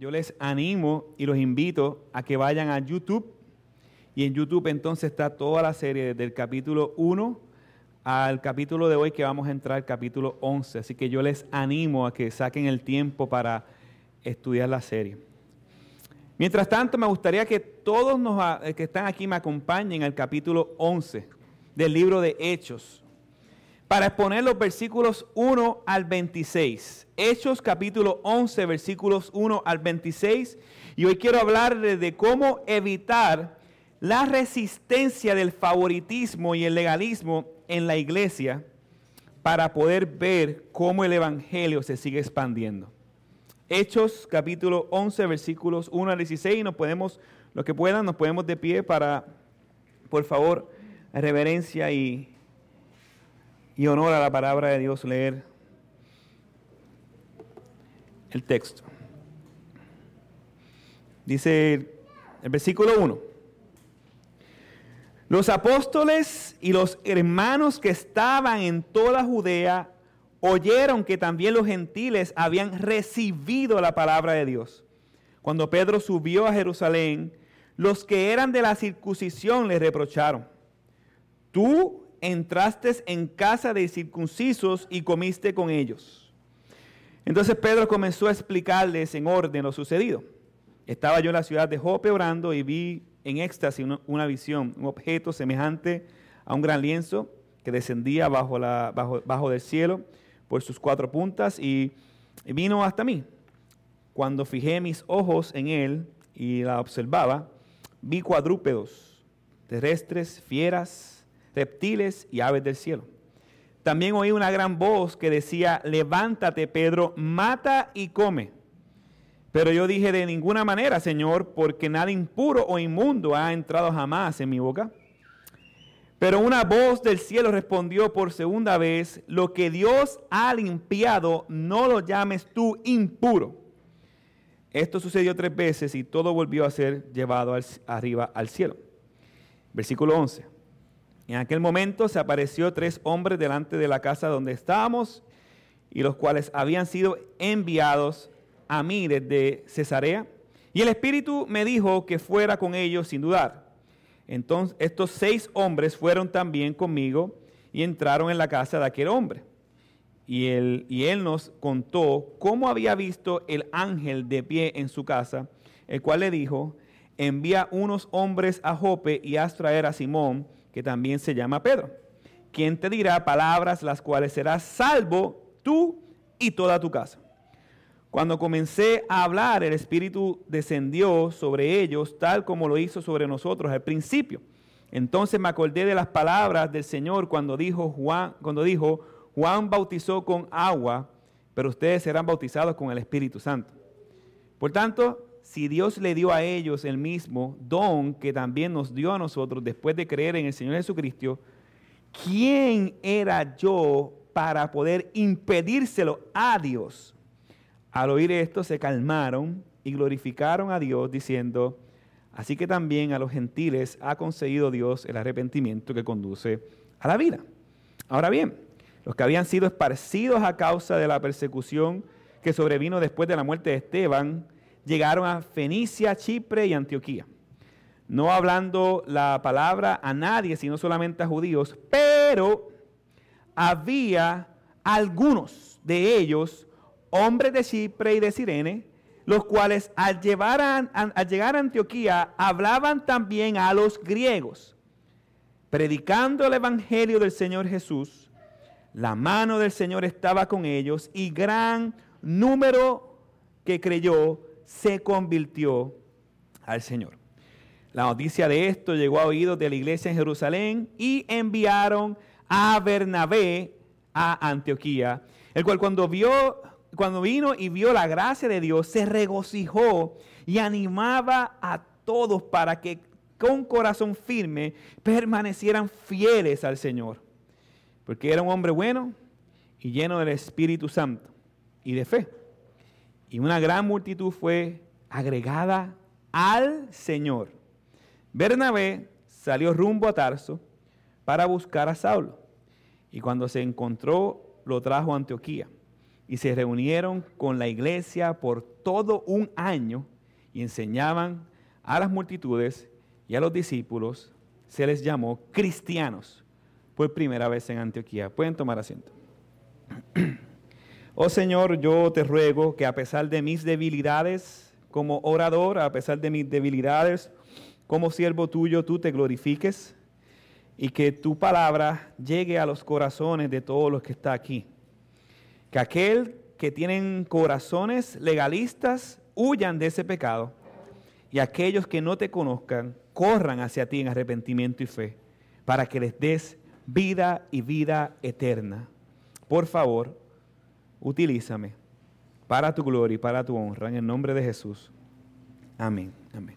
yo les animo y los invito a que vayan a YouTube. Y en YouTube entonces está toda la serie desde el capítulo 1 al capítulo de hoy que vamos a entrar, capítulo 11. Así que yo les animo a que saquen el tiempo para estudiar la serie. Mientras tanto, me gustaría que todos los eh, que están aquí me acompañen al capítulo 11 del libro de Hechos para exponer los versículos 1 al 26. Hechos capítulo 11, versículos 1 al 26. Y hoy quiero hablar de, cómo evitar la resistencia del favoritismo y el legalismo en la iglesia para poder ver cómo el Evangelio se sigue expandiendo. Hechos capítulo 11, versículos 1 al 16. Nos podemos, los que puedan, nos podemos de pie para, por favor, reverencia y y honor a la palabra de Dios leer el texto. Dice el versículo 1. Los apóstoles y los hermanos que estaban en toda Judea oyeron que también los gentiles habían recibido la palabra de Dios. Cuando Pedro subió a Jerusalén, los que eran de la circuncisión le reprocharon, tú entraste en casa de circuncisos y comiste con ellos. Entonces Pedro comenzó a explicarles en orden lo sucedido. Estaba yo en la ciudad de Jope orando y vi en éxtasis una, visión, un objeto semejante a un gran lienzo que descendía bajo, del cielo por sus cuatro puntas y vino hasta mí. Cuando fijé mis ojos en él y la observaba, vi cuadrúpedos, terrestres, fieras, reptiles y aves del cielo. También oí una gran voz que decía, levántate Pedro, mata y come. Pero yo dije, de ninguna manera, Señor, porque nada impuro o inmundo ha entrado jamás en mi boca. Pero una voz del cielo respondió por segunda vez, lo que Dios ha limpiado, no lo llames tú impuro. Esto sucedió tres veces y todo volvió a ser llevado arriba al cielo. Versículo 11. En aquel momento se apareció tres hombres delante de la casa donde estábamos y los cuales habían sido enviados a mí desde Cesarea. Y el Espíritu me dijo que fuera con ellos sin dudar. Entonces estos seis hombres fueron también conmigo y entraron en la casa de aquel hombre. Y él, y él nos contó cómo había visto el ángel de pie en su casa, el cual le dijo, envía unos hombres a Jope y haz traer a Simón, que también se llama Pedro, quien te dirá palabras las cuales serás salvo tú y toda tu casa. Cuando comencé a hablar, el Espíritu descendió sobre ellos, tal como lo hizo sobre nosotros al principio. Entonces me acordé de las palabras del Señor cuando dijo Juan, cuando dijo, Juan bautizó con agua, pero ustedes serán bautizados con el Espíritu Santo. Por tanto, si Dios le dio a ellos el mismo don que también nos dio a nosotros después de creer en el Señor Jesucristo, ¿quién era yo para poder impedírselo a Dios? Al oír esto se calmaron y glorificaron a Dios diciendo, así que también a los gentiles ha concedido Dios el arrepentimiento que conduce a la vida. Ahora bien, los que habían sido esparcidos a causa de la persecución que sobrevino después de la muerte de Esteban, llegaron a Fenicia, Chipre y Antioquía, no hablando la palabra a nadie, sino solamente a judíos, pero había algunos de ellos, hombres de Chipre y de Sirene, los cuales al, llevar al llegar a Antioquía hablaban también a los griegos, predicando el Evangelio del Señor Jesús. La mano del Señor estaba con ellos y gran número que creyó se convirtió al Señor. La noticia de esto llegó a oídos de la iglesia en Jerusalén y enviaron a Bernabé a Antioquía, el cual cuando vio cuando vino y vio la gracia de Dios, se regocijó y animaba a todos para que con corazón firme permanecieran fieles al Señor, porque era un hombre bueno y lleno del Espíritu Santo y de fe y una gran multitud fue agregada al Señor. Bernabé salió rumbo a Tarso para buscar a Saulo y cuando se encontró lo trajo a Antioquía. y se reunieron con la iglesia por todo un año y enseñaban a las multitudes y a los discípulos. Se les llamó cristianos por primera vez en Antioquía. Pueden tomar asiento. Oh Señor, yo te ruego que a pesar de mis debilidades como orador, a pesar de mis debilidades como siervo tuyo, tú te glorifiques y que tu palabra llegue a los corazones de todos los que están aquí. Que aquel que tienen corazones legalistas huyan de ese pecado y aquellos que no te conozcan corran hacia ti en arrepentimiento y fe para que les des vida y vida eterna. Por favor, utilízame para tu gloria y para tu honra en el nombre de Jesús. Amén. Amén.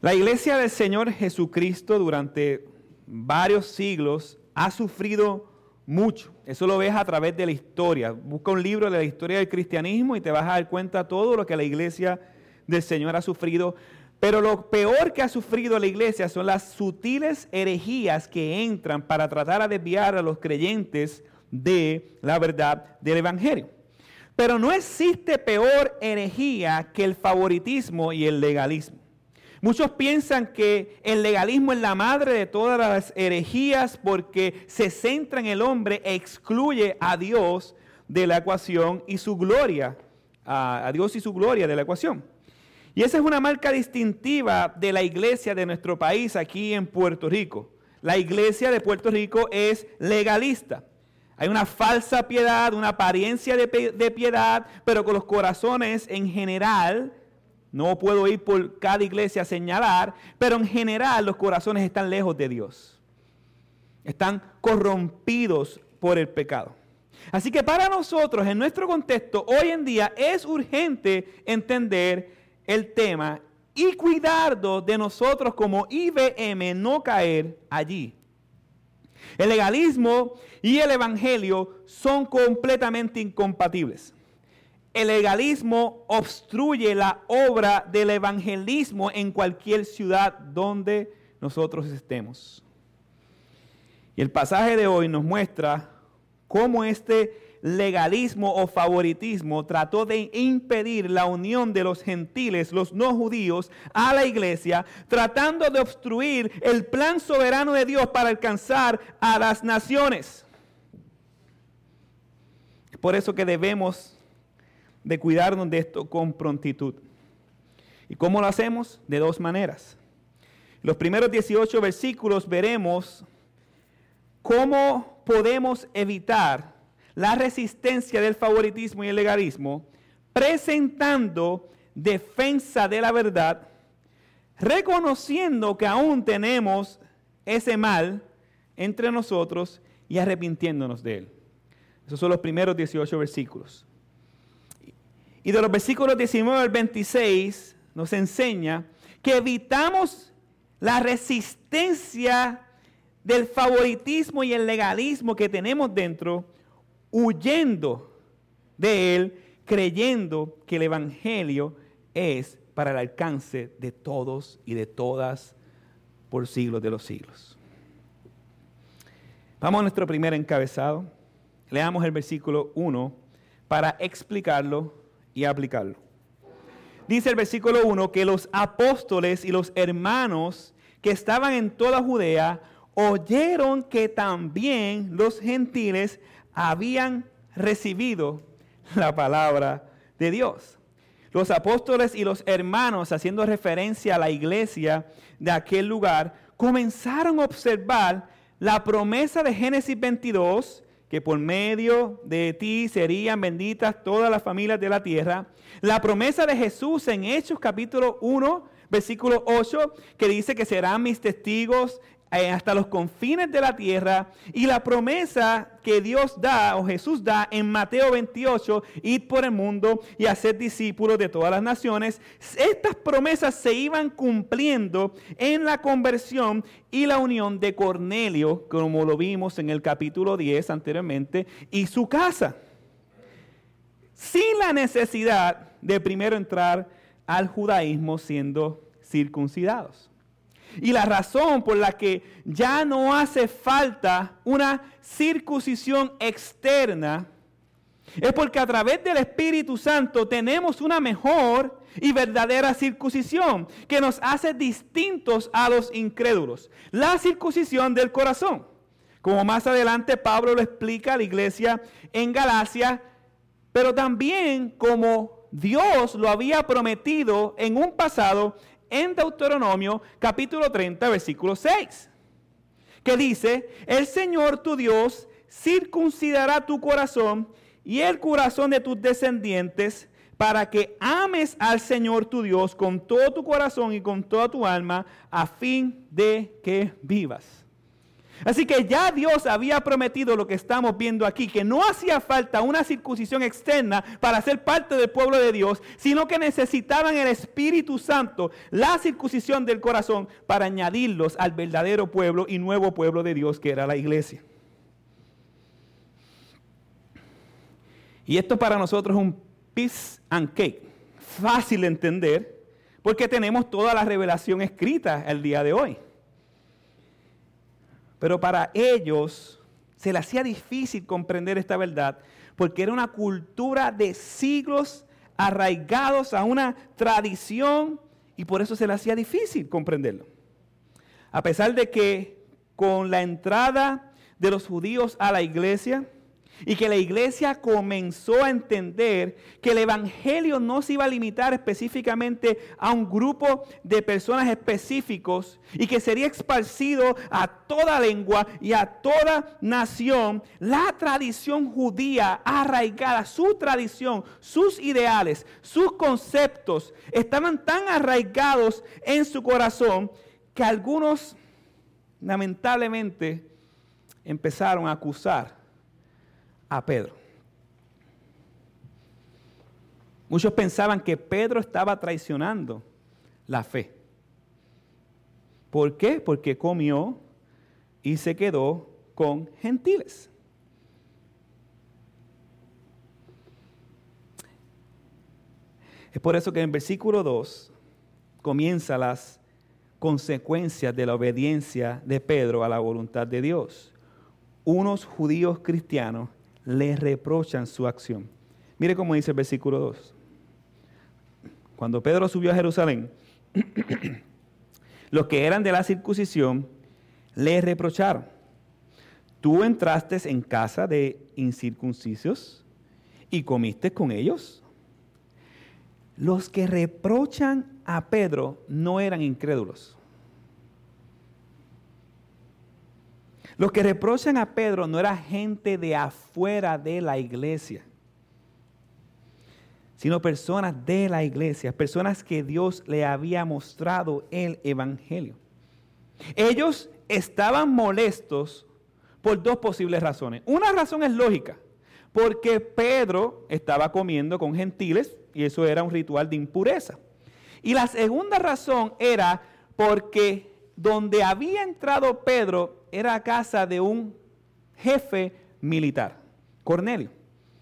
La iglesia del Señor Jesucristo durante varios siglos ha sufrido mucho. Eso lo ves a través de la historia. Busca un libro de la historia del cristianismo y te vas a dar cuenta todo lo que la iglesia del Señor ha sufrido. Pero lo peor que ha sufrido la iglesia son las sutiles herejías que entran para tratar de desviar a los creyentes de la verdad del Evangelio. Pero no existe peor herejía que el favoritismo y el legalismo. Muchos piensan que el legalismo es la madre de todas las herejías porque se centra en el hombre e excluye a Dios de la ecuación y su gloria, a, Dios y su gloria de la ecuación. Y esa es una marca distintiva de la iglesia de nuestro país aquí en Puerto Rico. La iglesia de Puerto Rico es legalista. Hay una falsa piedad, una apariencia de, piedad, pero con los corazones en general no puedo ir por cada iglesia a señalar, pero en general los corazones están lejos de Dios. Están corrompidos por el pecado. Así que para nosotros, en nuestro contexto, hoy en día es urgente entender el tema y cuidarnos de nosotros como IBM no caer allí. El legalismo y el evangelio son completamente incompatibles el legalismo obstruye la obra del evangelismo en cualquier ciudad donde nosotros estemos. Y el pasaje de hoy nos muestra cómo este legalismo o favoritismo trató de impedir la unión de los gentiles, los no judíos, a la iglesia, tratando de obstruir el plan soberano de Dios para alcanzar a las naciones. por eso que debemos de cuidarnos de esto con prontitud. ¿Y cómo lo hacemos? De dos maneras. Los primeros 18 versículos veremos cómo podemos evitar la resistencia del favoritismo y el legalismo presentando defensa de la verdad, reconociendo que aún tenemos ese mal entre nosotros y arrepintiéndonos de él. Esos son los primeros 18 versículos. Y de los versículos 19 al 26 nos enseña que evitamos la resistencia del favoritismo y el legalismo que tenemos dentro, huyendo de él, creyendo que el Evangelio es para el alcance de todos y de todas por siglos de los siglos. Vamos a nuestro primer encabezado. Leamos el versículo 1 para explicarlo y aplicarlo. Dice el versículo 1 que los apóstoles y los hermanos que estaban en toda Judea oyeron que también los gentiles habían recibido la palabra de Dios. Los apóstoles y los hermanos, haciendo referencia a la iglesia de aquel lugar, comenzaron a observar la promesa de Génesis 22 que por medio de ti serían benditas todas las familias de la tierra. La promesa de Jesús en Hechos capítulo 1, versículo 8, que dice que serán mis testigos hasta los confines de la tierra y la promesa que Dios da o Jesús da en Mateo 28, ir por el mundo y hacer discípulos de todas las naciones, estas promesas se iban cumpliendo en la conversión y la unión de Cornelio, como lo vimos en el capítulo 10 anteriormente, y su casa, sin la necesidad de primero entrar al judaísmo siendo circuncidados. Y la razón por la que ya no hace falta una circuncisión externa es porque a través del Espíritu Santo tenemos una mejor y verdadera circuncisión que nos hace distintos a los incrédulos. La circuncisión del corazón. Como más adelante Pablo lo explica a la iglesia en Galacia, pero también como Dios lo había prometido en un pasado en Deuteronomio capítulo 30, versículo 6, que dice, el Señor tu Dios circuncidará tu corazón y el corazón de tus descendientes para que ames al Señor tu Dios con todo tu corazón y con toda tu alma a fin de que vivas. Así que ya Dios había prometido lo que estamos viendo aquí, que no hacía falta una circuncisión externa para ser parte del pueblo de Dios, sino que necesitaban el Espíritu Santo, la circuncisión del corazón, para añadirlos al verdadero pueblo y nuevo pueblo de Dios que era la iglesia. Y esto para nosotros es un piece and cake, fácil de entender, porque tenemos toda la revelación escrita el día de hoy. Pero para ellos se les hacía difícil comprender esta verdad porque era una cultura de siglos arraigados a una tradición y por eso se les hacía difícil comprenderlo. A pesar de que con la entrada de los judíos a la iglesia, y que la iglesia comenzó a entender que el Evangelio no se iba a limitar específicamente a un grupo de personas específicos y que sería esparcido a toda lengua y a toda nación. La tradición judía arraigada, su tradición, sus ideales, sus conceptos estaban tan arraigados en su corazón que algunos lamentablemente empezaron a acusar a Pedro. Muchos pensaban que Pedro estaba traicionando la fe. ¿Por qué? Porque comió y se quedó con gentiles. Es por eso que en versículo 2 comienza las consecuencias de la obediencia de Pedro a la voluntad de Dios. Unos judíos cristianos le reprochan su acción. Mire cómo dice el versículo 2. Cuando Pedro subió a Jerusalén, los que eran de la circuncisión le reprocharon. Tú entraste en casa de incircuncisos y comiste con ellos. Los que reprochan a Pedro no eran incrédulos. Los que reprochan a Pedro no era gente de afuera de la iglesia, sino personas de la iglesia, personas que Dios le había mostrado el Evangelio. Ellos estaban molestos por dos posibles razones. Una razón es lógica, porque Pedro estaba comiendo con gentiles y eso era un ritual de impureza. Y la segunda razón era porque donde había entrado Pedro era casa de un jefe militar, Cornelio.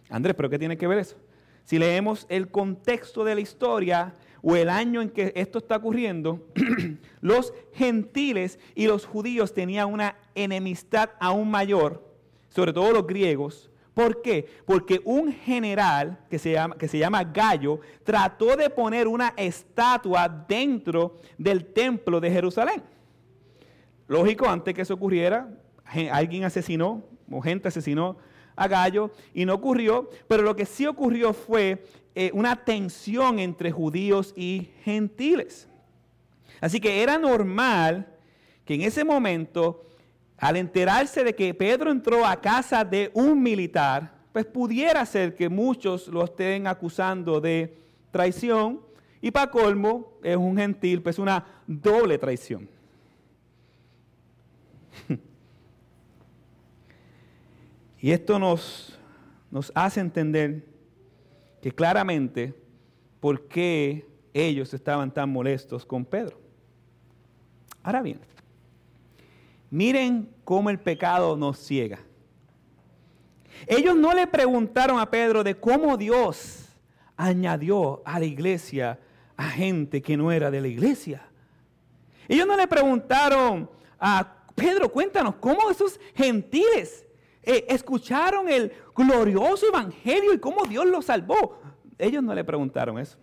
Andrés, ¿pero qué tiene que ver eso? Si leemos el contexto de la historia o el año en que esto está ocurriendo, los gentiles y los judíos tenían una enemistad aún mayor, sobre todo los griegos. ¿Por qué? Porque un general que se llama, que se llama Gallo trató de poner una estatua dentro del templo de Jerusalén. Lógico, antes que eso ocurriera, alguien asesinó o gente asesinó a Gallo y no ocurrió, pero lo que sí ocurrió fue eh, una tensión entre judíos y gentiles. Así que era normal que en ese momento, al enterarse de que Pedro entró a casa de un militar, pues pudiera ser que muchos lo estén acusando de traición y para colmo es un gentil, pues una doble traición. y esto nos, nos hace entender que claramente por qué ellos estaban tan molestos con Pedro. Ahora bien, miren cómo el pecado nos ciega. Ellos no le preguntaron a Pedro de cómo Dios añadió a la iglesia a gente que no era de la iglesia. Ellos no le preguntaron a Pedro, cuéntanos, ¿cómo esos gentiles Eh, escucharon el glorioso evangelio y cómo Dios los salvó. Ellos no le preguntaron eso.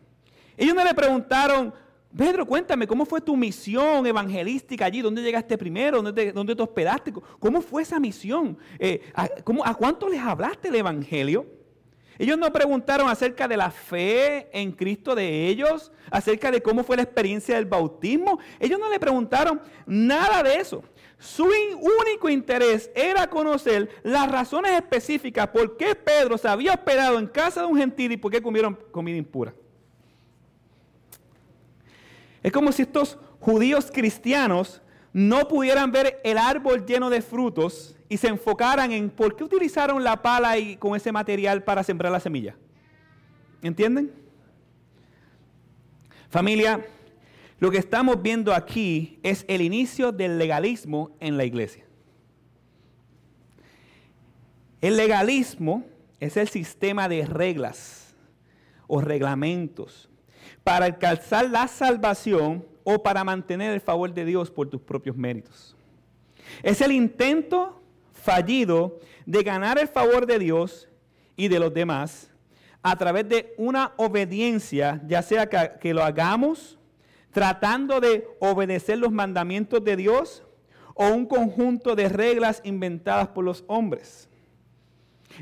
Ellos no le preguntaron, Pedro, cuéntame, ¿cómo fue tu misión evangelística allí? ¿Dónde llegaste primero? ¿Dónde te, hospedaste? ¿Cómo fue esa misión? Eh, ¿a, ¿A cuánto les hablaste el evangelio? Ellos no preguntaron acerca de la fe en Cristo de ellos, acerca de cómo fue la experiencia del bautismo. Ellos no le preguntaron nada de eso. Su único interés era conocer las razones específicas por qué Pedro se había hospedado en casa de un gentil y por qué comieron comida impura. Es como si estos judíos cristianos no pudieran ver el árbol lleno de frutos y se enfocaran en por qué utilizaron la pala y con ese material para sembrar la semilla. ¿Entienden? Familia, lo que estamos viendo aquí es el inicio del legalismo en la iglesia. El legalismo es el sistema de reglas o reglamentos para alcanzar la salvación o para mantener el favor de Dios por tus propios méritos. Es el intento fallido de ganar el favor de Dios y de los demás a través de una obediencia, ya sea que, lo hagamos tratando de obedecer los mandamientos de Dios o un conjunto de reglas inventadas por los hombres.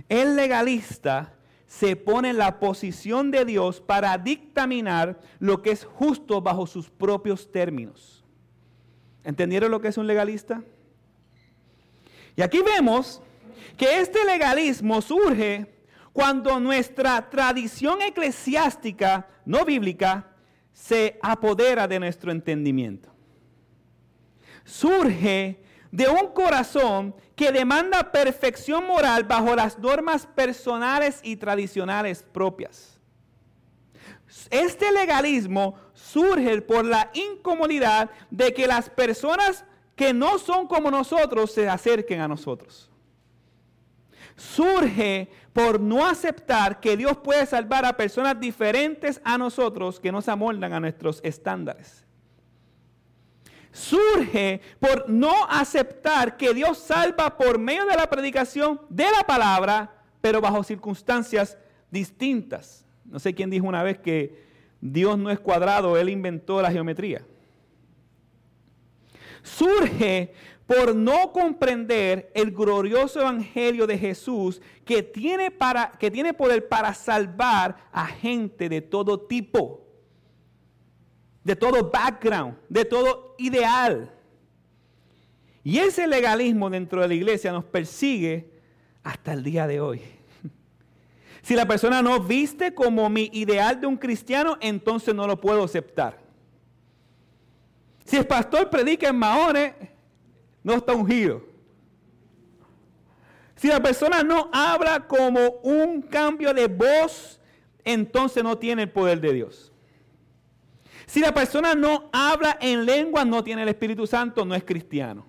El legalista se pone en la posición de Dios para dictaminar lo que es justo bajo sus propios términos. ¿Entendieron lo que es un legalista? Y aquí vemos que este legalismo surge cuando nuestra tradición eclesiástica no bíblica se apodera de nuestro entendimiento. Surge de un corazón que demanda perfección moral bajo las normas personales y tradicionales propias. Este legalismo surge por la incomodidad de que las personas que no son como nosotros se acerquen a nosotros. Surge por no aceptar que Dios puede salvar a personas diferentes a nosotros que no se amoldan a nuestros estándares surge por no aceptar que Dios salva por medio de la predicación de la palabra, pero bajo circunstancias distintas. No sé quién dijo una vez que Dios no es cuadrado, Él inventó la geometría. Surge por no comprender el glorioso evangelio de Jesús que tiene, para, que tiene poder para salvar a gente de todo tipo de todo background, de todo ideal. Y ese legalismo dentro de la iglesia nos persigue hasta el día de hoy. Si la persona no viste como mi ideal de un cristiano, entonces no lo puedo aceptar. Si el pastor predica en Mahones, no está ungido. Si la persona no habla como un cambio de voz, entonces no tiene el poder de Dios. Si la persona no habla en lengua, no tiene el Espíritu Santo, no es cristiano.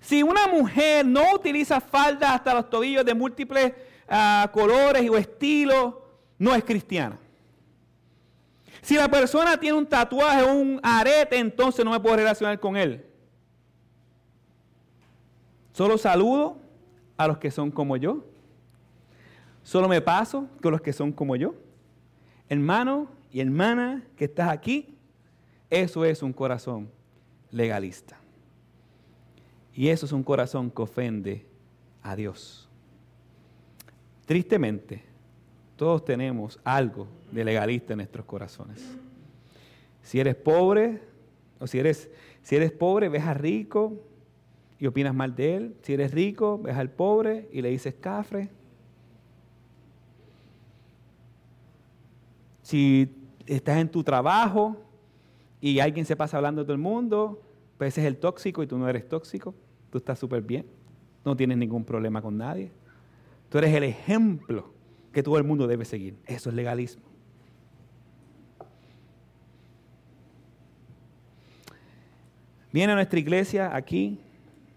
Si una mujer no utiliza faldas hasta los tobillos de múltiples ah, colores o estilos, no es cristiana. Si la persona tiene un tatuaje o un arete, entonces no me puedo relacionar con él. Solo saludo a los que son como yo. Solo me paso con los que son como yo. Hermano, y hermana que estás aquí, eso es un corazón legalista. Y eso es un corazón que ofende a Dios. Tristemente, todos tenemos algo de legalista en nuestros corazones. Si eres pobre, o si eres, si eres pobre, ves a rico y opinas mal de él. Si eres rico, ves al pobre y le dices cafre. Si estás en tu trabajo y alguien se pasa hablando de todo el mundo, pues es el tóxico y tú no eres tóxico, tú estás súper bien, no tienes ningún problema con nadie. Tú eres el ejemplo que todo el mundo debe seguir. Eso es legalismo. Viene a nuestra iglesia aquí,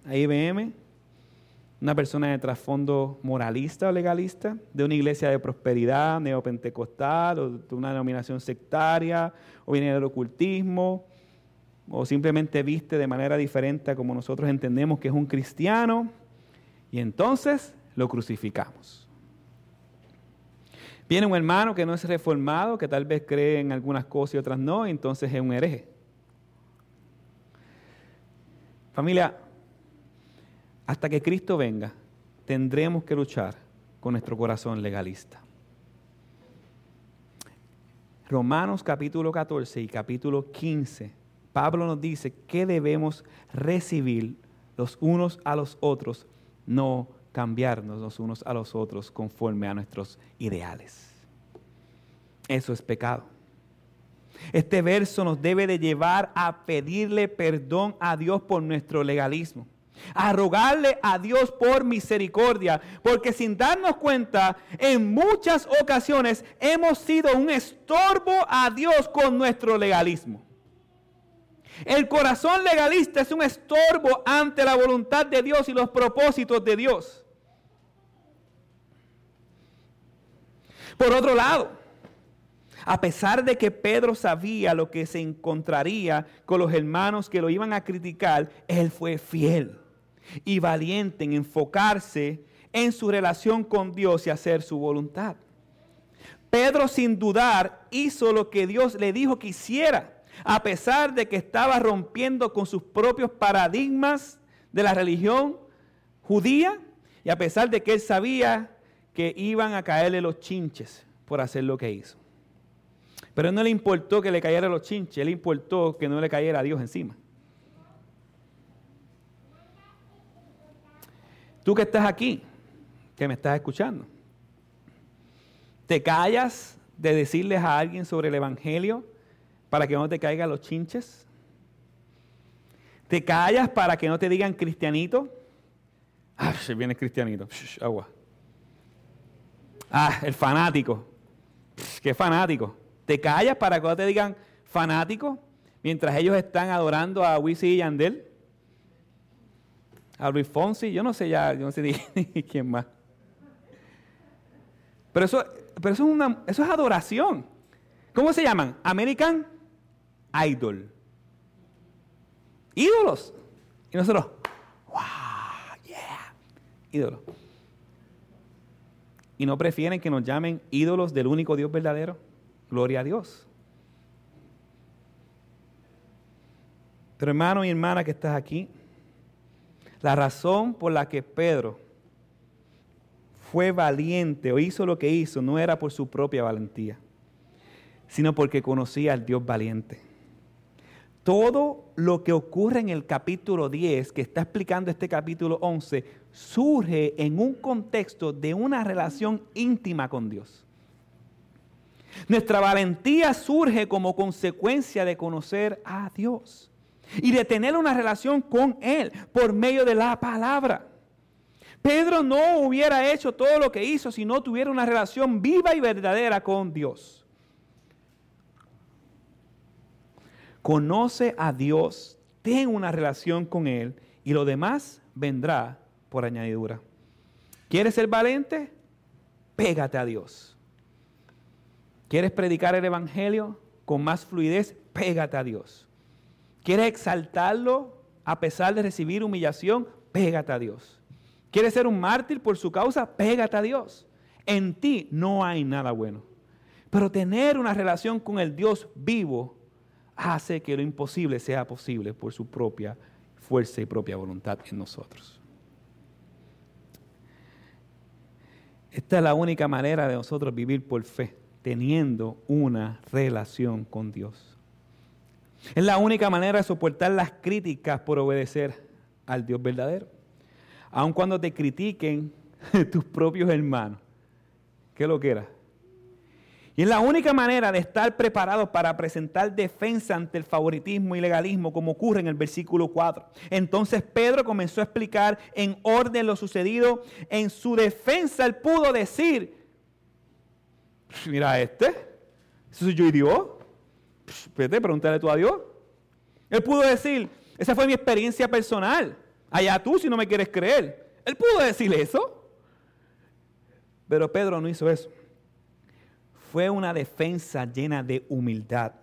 a IBM, una persona de trasfondo moralista o legalista, de una iglesia de prosperidad neopentecostal o de una denominación sectaria, o viene del ocultismo, o simplemente viste de manera diferente a como nosotros entendemos que es un cristiano, Y entonces lo crucificamos. Viene un hermano que no es reformado, que tal vez cree en algunas cosas y otras no, y entonces es un hereje. Familia, hasta que Cristo venga, tendremos que luchar con nuestro corazón legalista. Romanos capítulo 14 y capítulo 15, Pablo nos dice que debemos recibir los unos a los otros, no cambiarnos los unos a los otros conforme a nuestros ideales. Eso es pecado. Este verso nos debe de llevar a pedirle perdón a Dios por nuestro legalismo a rogarle a Dios por misericordia, porque sin darnos cuenta, en muchas ocasiones hemos sido un estorbo a Dios con nuestro legalismo. El corazón legalista es un estorbo ante la voluntad de Dios y los propósitos de Dios. Por otro lado, a pesar de que Pedro sabía lo que se encontraría con los hermanos que lo iban a criticar, él fue fiel y valiente en enfocarse en su relación con Dios y hacer su voluntad. Pedro sin dudar hizo lo que Dios le dijo que hiciera, a pesar de que estaba rompiendo con sus propios paradigmas de la religión judía y a pesar de que él sabía que iban a caerle los chinches por hacer lo que hizo. Pero no le importó que le cayera los chinches, le importó que no le cayera a Dios encima. Tú que estás aquí, que me estás escuchando, ¿te callas de decirles a alguien sobre el Evangelio para que no te caigan los chinches? ¿Te callas para que no te digan cristianito? Ah, viene cristianito. agua. Ah, el fanático. qué fanático. ¿Te callas para que no te digan fanático mientras ellos están adorando a Wisin y Yandel? A Luis Fonsi, yo no sé ya, yo no sé ni, quién más. Pero eso, pero eso es, una, eso es adoración. ¿Cómo se llaman? American Idol. Ídolos. Y nosotros, wow, yeah, ídolos. ¿Y no prefieren que nos llamen ídolos del único Dios verdadero? Gloria a Dios. Pero hermano y hermana que estás aquí, la razón por la que Pedro fue valiente o hizo lo que hizo no era por su propia valentía, sino porque conocía al Dios valiente. Todo lo que ocurre en el capítulo 10, que está explicando este capítulo 11, surge en un contexto de una relación íntima con Dios. Nuestra valentía surge como consecuencia de conocer a Dios y de tener una relación con Él por medio de la palabra. Pedro no hubiera hecho todo lo que hizo si no tuviera una relación viva y verdadera con Dios. Conoce a Dios, ten una relación con Él y lo demás vendrá por añadidura. ¿Quieres ser valiente? Pégate a Dios. ¿Quieres predicar el Evangelio con más fluidez? Pégate a Dios. ¿Quieres exaltarlo a pesar de recibir humillación? Pégate a Dios. ¿Quieres ser un mártir por su causa? Pégate a Dios. En ti no hay nada bueno. Pero tener una relación con el Dios vivo hace que lo imposible sea posible por su propia fuerza y propia voluntad en nosotros. Esta es la única manera de nosotros vivir por fe, teniendo una relación con Dios. Es la única manera de soportar las críticas por obedecer al Dios verdadero. Aun cuando te critiquen tus propios hermanos. ¿Qué lo que era? Y es la única manera de estar preparado para presentar defensa ante el favoritismo y legalismo, como ocurre en el versículo 4. Entonces Pedro comenzó a explicar en orden lo sucedido. En su defensa él pudo decir, mira este, eso soy yo y Dios. Vete, pregúntale tú a Dios. Él pudo decir, esa fue mi experiencia personal. Allá tú si no me quieres creer. Él pudo decir eso. Pero Pedro no hizo eso. Fue una defensa llena de humildad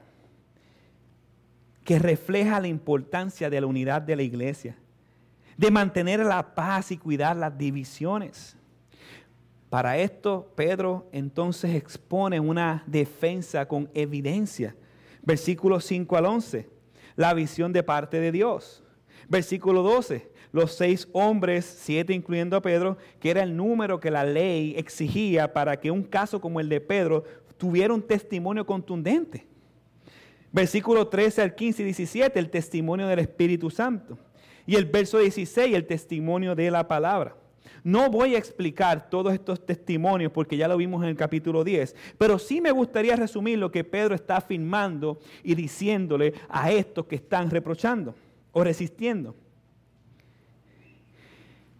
que refleja la importancia de la unidad de la iglesia. de mantener la paz y cuidar las divisiones. Para esto, Pedro entonces expone una defensa con evidencia. Versículos 5 al 11, la visión de parte de Dios. Versículo 12, los seis hombres, siete incluyendo a Pedro, que era el número que la ley exigía para que un caso como el de Pedro tuviera un testimonio contundente. Versículo 13 al 15 y 17, el testimonio del Espíritu Santo. Y el verso 16, el testimonio de la palabra. No voy a explicar todos estos testimonios porque ya lo vimos en el capítulo 10, pero sí me gustaría resumir lo que Pedro está afirmando y diciéndole a estos que están reprochando o resistiendo.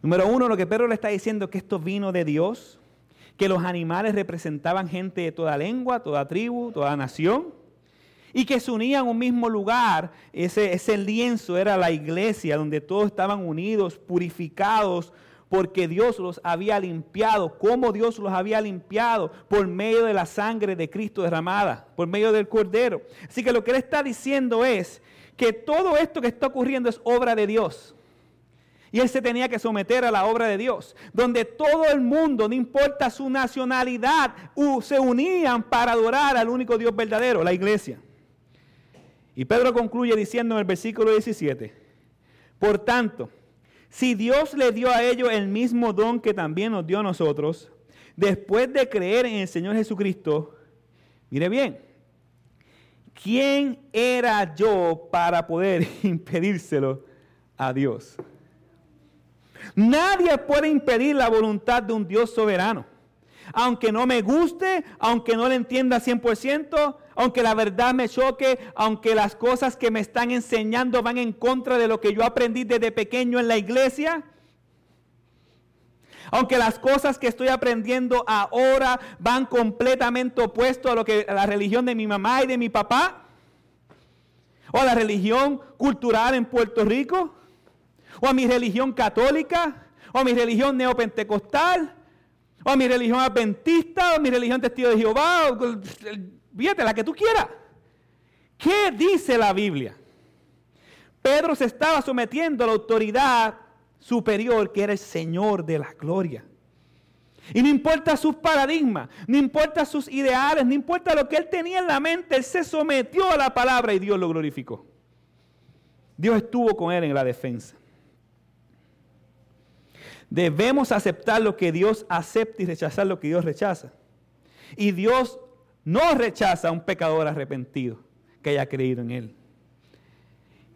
Número uno, lo que Pedro le está diciendo es que esto vino de Dios, que los animales representaban gente de toda lengua, toda tribu, toda nación y que se unían en un mismo lugar. Ese, ese lienzo era la iglesia donde todos estaban unidos, purificados, porque Dios los había limpiado. ¿Cómo Dios los había limpiado? Por medio de la sangre de Cristo derramada, por medio del Cordero. Así que lo que él está diciendo es que todo esto que está ocurriendo es obra de Dios. Y él se tenía que someter a la obra de Dios, donde todo el mundo, no importa su nacionalidad, se unían para adorar al único Dios verdadero, la iglesia. Y Pedro concluye diciendo en el versículo 17, por tanto, si Dios le dio a ellos el mismo don que también nos dio a nosotros, después de creer en el Señor Jesucristo, mire bien, ¿quién era yo para poder impedírselo a Dios? Nadie puede impedir la voluntad de un Dios soberano. Aunque no me guste, aunque no le entienda 100%, aunque la verdad me choque, aunque las cosas que me están enseñando van en contra de lo que yo aprendí desde pequeño en la iglesia, aunque las cosas que estoy aprendiendo ahora van completamente opuesto a lo que a la religión de mi mamá y de mi papá, o a la religión cultural en Puerto Rico, o a mi religión católica, o a mi religión neopentecostal, o a mi religión adventista, o mi religión testigo de Jehová, Fíjate, la que tú quieras. ¿Qué dice la Biblia? Pedro se estaba sometiendo a la autoridad superior que era el Señor de la gloria. Y no importa sus paradigmas, no importa sus ideales, no importa lo que él tenía en la mente, él se sometió a la palabra y Dios lo glorificó. Dios estuvo con él en la defensa. Debemos aceptar lo que Dios acepta y rechazar lo que Dios rechaza. Y Dios no rechaza a un pecador arrepentido que haya creído en Él.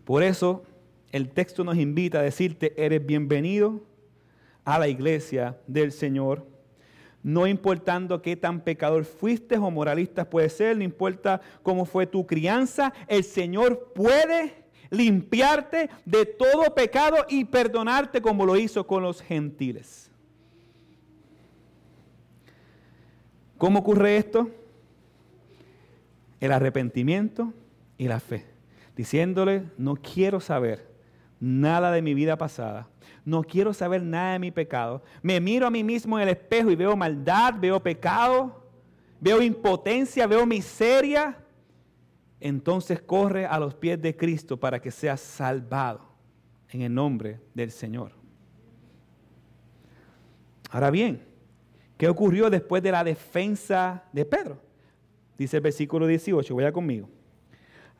Por eso el texto nos invita a decirte, eres bienvenido a la iglesia del Señor. No importando qué tan pecador fuiste o moralista puede ser, no importa cómo fue tu crianza, el Señor puede limpiarte de todo pecado y perdonarte como lo hizo con los gentiles. ¿Cómo ocurre esto? el arrepentimiento y la fe, diciéndole, no quiero saber nada de mi vida pasada, no quiero saber nada de mi pecado, me miro a mí mismo en el espejo y veo maldad, veo pecado, veo impotencia, veo miseria, entonces corre a los pies de Cristo para que seas salvado en el nombre del Señor. Ahora bien, ¿qué ocurrió después de la defensa de Pedro? Dice el versículo 18, vaya conmigo.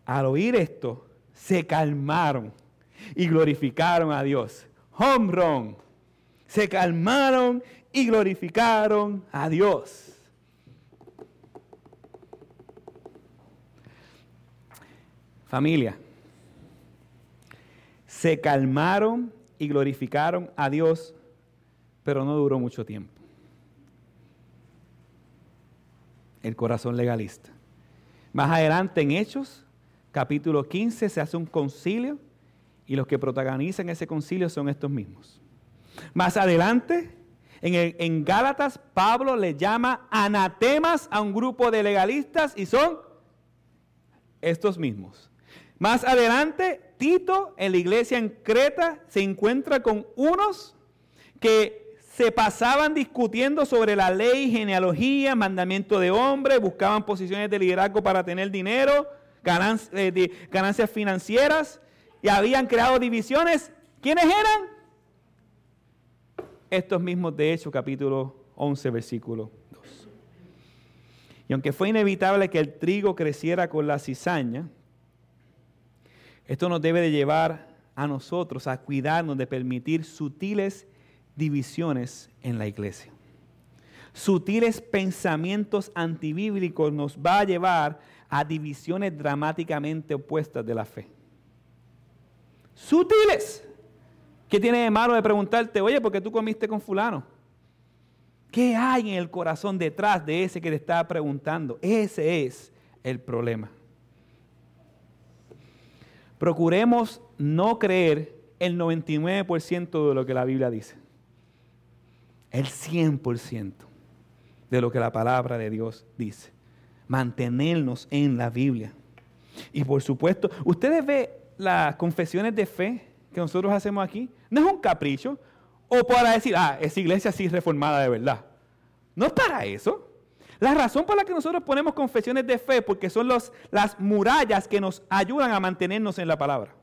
Al oír esto, se calmaron y glorificaron a Dios. Home Se calmaron y glorificaron a Dios. Familia, se calmaron y glorificaron a Dios, pero no duró mucho tiempo. el corazón legalista. Más adelante en Hechos, capítulo 15, se hace un concilio y los que protagonizan ese concilio son estos mismos. Más adelante, en, en Gálatas, Pablo le llama anatemas a un grupo de legalistas y son estos mismos. Más adelante, Tito en la iglesia en Creta se encuentra con unos que se pasaban discutiendo sobre la ley, genealogía, mandamiento de hombre, buscaban posiciones de liderazgo para tener dinero, eh, ganancias financieras y habían creado divisiones. ¿Quiénes eran? estos mismos de Hechos, capítulo 11, versículo 2. Y aunque fue inevitable que el trigo creciera con la cizaña, esto nos debe de llevar a nosotros a cuidarnos de permitir sutiles divisiones en la iglesia. Sutiles pensamientos antibíblicos nos va a llevar a divisiones dramáticamente opuestas de la fe. Sutiles. ¿Qué tiene de malo de preguntarte, oye, ¿por qué tú comiste con fulano? ¿Qué hay en el corazón detrás de ese que te está preguntando? Ese es el problema. Procuremos no creer el 99% de lo que la Biblia dice. El 100% de lo que la palabra de Dios dice. Mantenernos en la Biblia. Y por supuesto, ustedes ven las confesiones de fe que nosotros hacemos aquí. No es un capricho o para decir, ah, esa iglesia sí es reformada de verdad. No es para eso. La razón por la que nosotros ponemos confesiones de fe, porque son las murallas que nos ayudan a mantenernos en la palabra.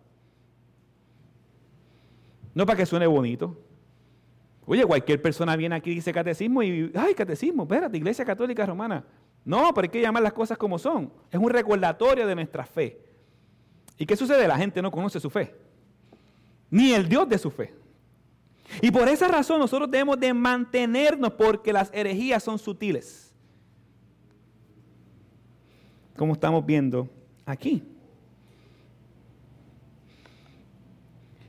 No para que suene bonito. Oye, cualquier persona viene aquí y dice catecismo y, ay, catecismo, espérate, iglesia católica romana. No, pero hay que llamar las cosas como son. Es un recordatorio de nuestra fe. ¿Y qué sucede? La gente no conoce su fe. Ni el Dios de su fe. Y por esa razón nosotros debemos de mantenernos porque las herejías son sutiles como estamos viendo aquí.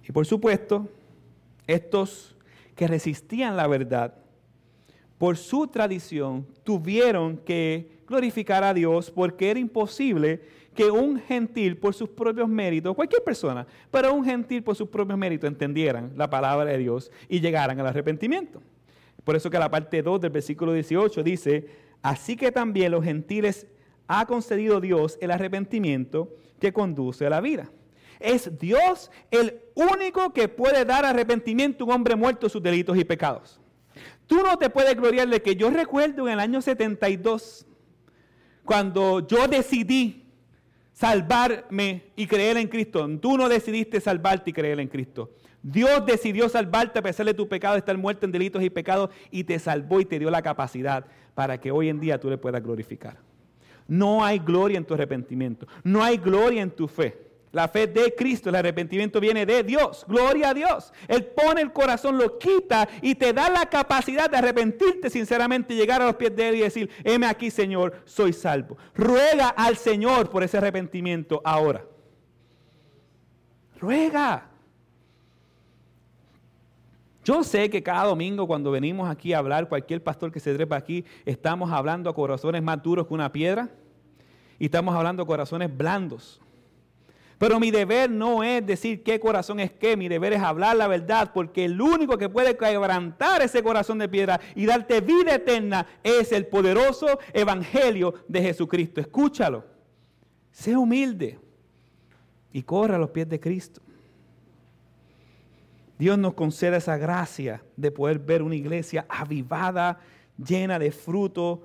Y por supuesto, estos que resistían la verdad, por su tradición, tuvieron que glorificar a Dios porque era imposible que un gentil por sus propios méritos, cualquier persona, pero un gentil por sus propios méritos entendieran la palabra de Dios y llegaran al arrepentimiento. Por eso que la parte 2 del versículo 18 dice, así que también los gentiles ha concedido Dios el arrepentimiento que conduce a la vida. Es Dios el único que puede dar arrepentimiento a un hombre muerto de sus delitos y pecados. Tú no te puedes gloriar de que yo recuerdo en el año 72, cuando yo decidí salvarme y creer en Cristo. Tú no decidiste salvarte y creer en Cristo. Dios decidió salvarte a pesar de tu pecado, estar muerto en delitos y pecados, y te salvó y te dio la capacidad para que hoy en día tú le puedas glorificar. No hay gloria en tu arrepentimiento. No hay gloria en tu fe. La fe de Cristo, el arrepentimiento viene de Dios. Gloria a Dios. Él pone el corazón, lo quita y te da la capacidad de arrepentirte sinceramente, llegar a los pies de Él y decir, heme aquí Señor, soy salvo. Ruega al Señor por ese arrepentimiento ahora. Ruega. Yo sé que cada domingo cuando venimos aquí a hablar, cualquier pastor que se trepa aquí, estamos hablando a corazones más duros que una piedra y estamos hablando a corazones blandos. Pero mi deber no es decir qué corazón es qué, mi deber es hablar la verdad, porque el único que puede quebrantar ese corazón de piedra y darte vida eterna es el poderoso evangelio de Jesucristo. Escúchalo, sé humilde y corra a los pies de Cristo. Dios nos concede esa gracia de poder ver una iglesia avivada, llena de fruto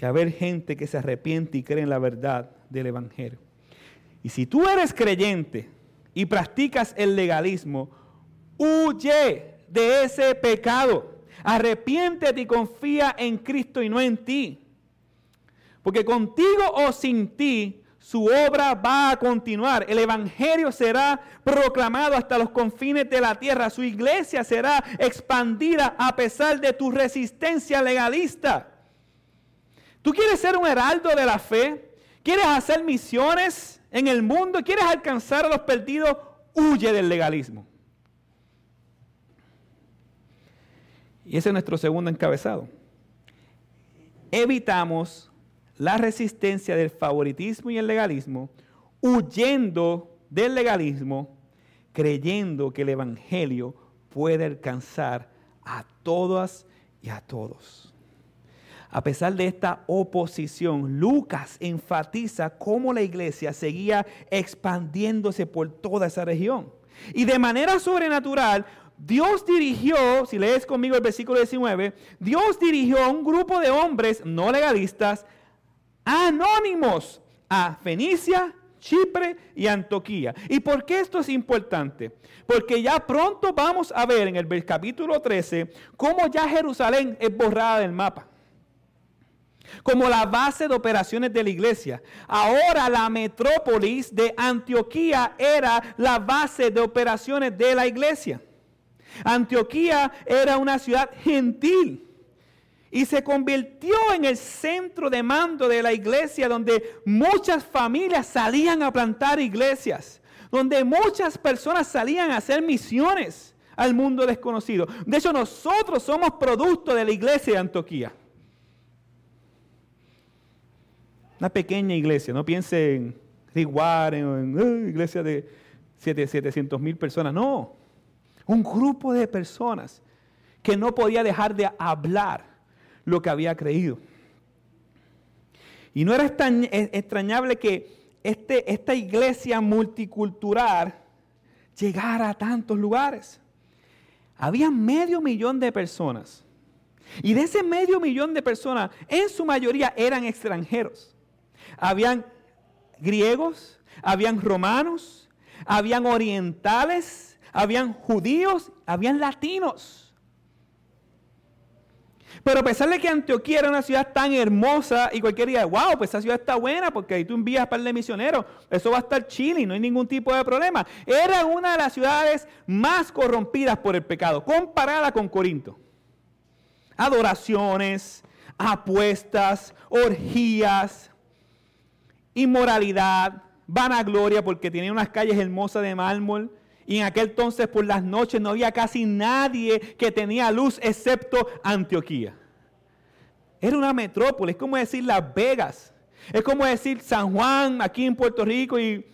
y a ver gente que se arrepiente y cree en la verdad del Evangelio. Y si tú eres creyente y practicas el legalismo, huye de ese pecado. Arrepiéntete y confía en Cristo y no en ti. Porque contigo o sin ti, su obra va a continuar. El Evangelio será proclamado hasta los confines de la tierra. Su iglesia será expandida a pesar de tu resistencia legalista. ¿Tú quieres ser un heraldo de la fe? ¿Quieres hacer misiones en el mundo? ¿Quieres alcanzar a los perdidos? Huye del legalismo. Y ese es nuestro segundo encabezado. Evitamos la resistencia del favoritismo y el legalismo, huyendo del legalismo, creyendo que el Evangelio puede alcanzar a todas y a todos. A pesar de esta oposición, Lucas enfatiza cómo la iglesia seguía expandiéndose por toda esa región. Y de manera sobrenatural, Dios dirigió, si lees conmigo el versículo 19, Dios dirigió a un grupo de hombres no legalistas, anónimos, a Fenicia Chipre y Antioquía. ¿Y por qué esto es importante? Porque ya pronto vamos a ver en el capítulo 13 cómo ya Jerusalén es borrada del mapa. Como la base de operaciones de la iglesia. Ahora la metrópolis de Antioquía era la base de operaciones de la iglesia. Antioquía era una ciudad gentil y se convirtió en el centro de mando de la iglesia donde muchas familias salían a plantar iglesias, donde muchas personas salían a hacer misiones al mundo desconocido. De hecho, nosotros somos producto de la iglesia de Antioquía. Una pequeña iglesia, no piense en Riguaren o en iglesia de 700 mil personas, no. Un grupo de personas que no podía dejar de hablar lo que había creído. Y no era extrañable que este, esta iglesia multicultural llegara a tantos lugares. Había medio millón de personas. Y de ese medio millón de personas, en su mayoría eran extranjeros. Habían griegos, habían romanos, habían orientales, habían judíos, habían latinos. Pero a pesar de que Antioquía era una ciudad tan hermosa y cualquier día, wow, pues esa ciudad está buena porque ahí tú envías para el misioneros, eso va a estar chile, no hay ningún tipo de problema. Era una de las ciudades más corrompidas por el pecado, comparada con Corinto. Adoraciones, apuestas, orgías, inmoralidad, vanagloria porque tenía unas calles hermosas de mármol y en aquel entonces por las noches no había casi nadie que tenía luz excepto Antioquía. Era una metrópoli, es como decir Las Vegas, es como decir San Juan aquí en Puerto Rico y,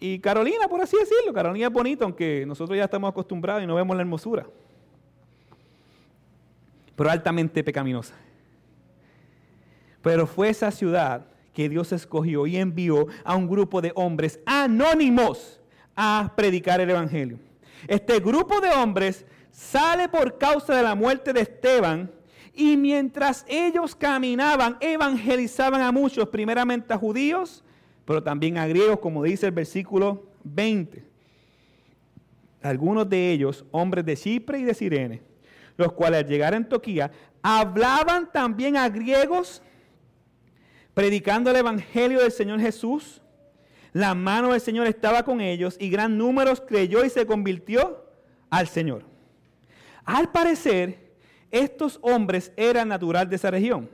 y Carolina, por así decirlo. Carolina es bonito, aunque nosotros ya estamos acostumbrados y no vemos la hermosura. Pero altamente pecaminosa. Pero fue esa ciudad que Dios escogió y envió a un grupo de hombres anónimos a predicar el Evangelio. Este grupo de hombres sale por causa de la muerte de Esteban y mientras ellos caminaban, evangelizaban a muchos, primeramente a judíos, pero también a griegos, como dice el versículo 20. Algunos de ellos, hombres de Chipre y de Sirene, los cuales al llegar a Antioquía hablaban también a griegos, predicando el evangelio del Señor Jesús la mano del Señor estaba con ellos y gran número creyó y se convirtió al Señor. Al parecer, estos hombres eran natural de esa región.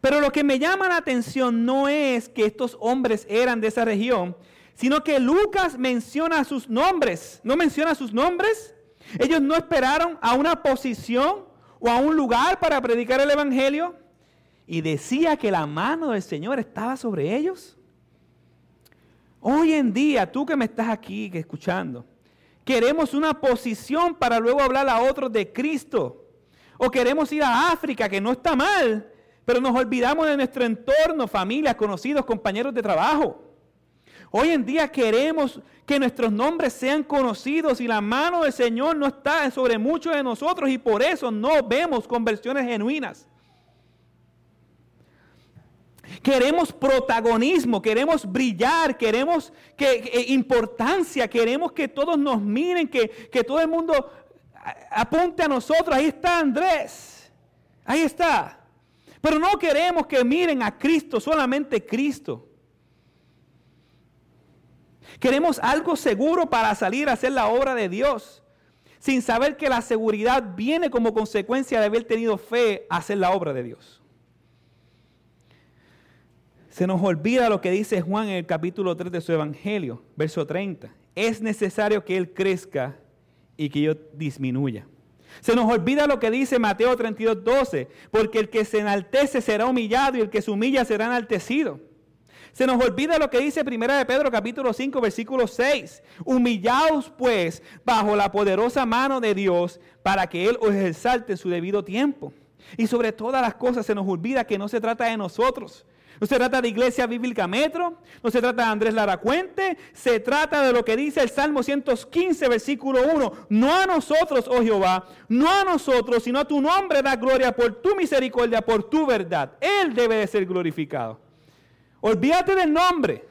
Pero lo que me llama la atención no es que estos hombres eran de esa región, sino que Lucas menciona sus nombres. ¿No menciona sus nombres? Ellos no esperaron a una posición o a un lugar para predicar el Evangelio. Y decía que la mano del Señor estaba sobre ellos. Hoy en día, tú que me estás aquí escuchando, queremos una posición para luego hablar a otros de Cristo. O queremos ir a África, que no está mal, pero nos olvidamos de nuestro entorno, familias, conocidos, compañeros de trabajo. Hoy en día queremos que nuestros nombres sean conocidos y la mano del Señor no está sobre muchos de nosotros y por eso no vemos conversiones genuinas. Queremos protagonismo, queremos brillar, queremos que, importancia, queremos que todos nos miren, que, que todo el mundo apunte a nosotros. Ahí está Andrés, ahí está. Pero no queremos que miren a Cristo, solamente Cristo. Queremos algo seguro para salir a hacer la obra de Dios, sin saber que la seguridad viene como consecuencia de haber tenido fe a hacer la obra de Dios. Se nos olvida lo que dice Juan en el capítulo 3 de su Evangelio, verso 30. Es necesario que Él crezca y que yo disminuya. Se nos olvida lo que dice Mateo 32, 12, porque el que se enaltece será humillado y el que se humilla será enaltecido. Se nos olvida lo que dice 1 de Pedro capítulo 5 versículo 6. Humillaos pues bajo la poderosa mano de Dios para que Él os exalte en su debido tiempo. Y sobre todas las cosas se nos olvida que no se trata de nosotros, no se trata de Iglesia Bíblica Metro, no se trata de Andrés Lara Cuente, se trata de lo que dice el Salmo 115, versículo 1. No a nosotros, oh Jehová, no a nosotros, sino a tu nombre da gloria por tu misericordia, por tu verdad. Él debe de ser glorificado. Olvídate del nombre.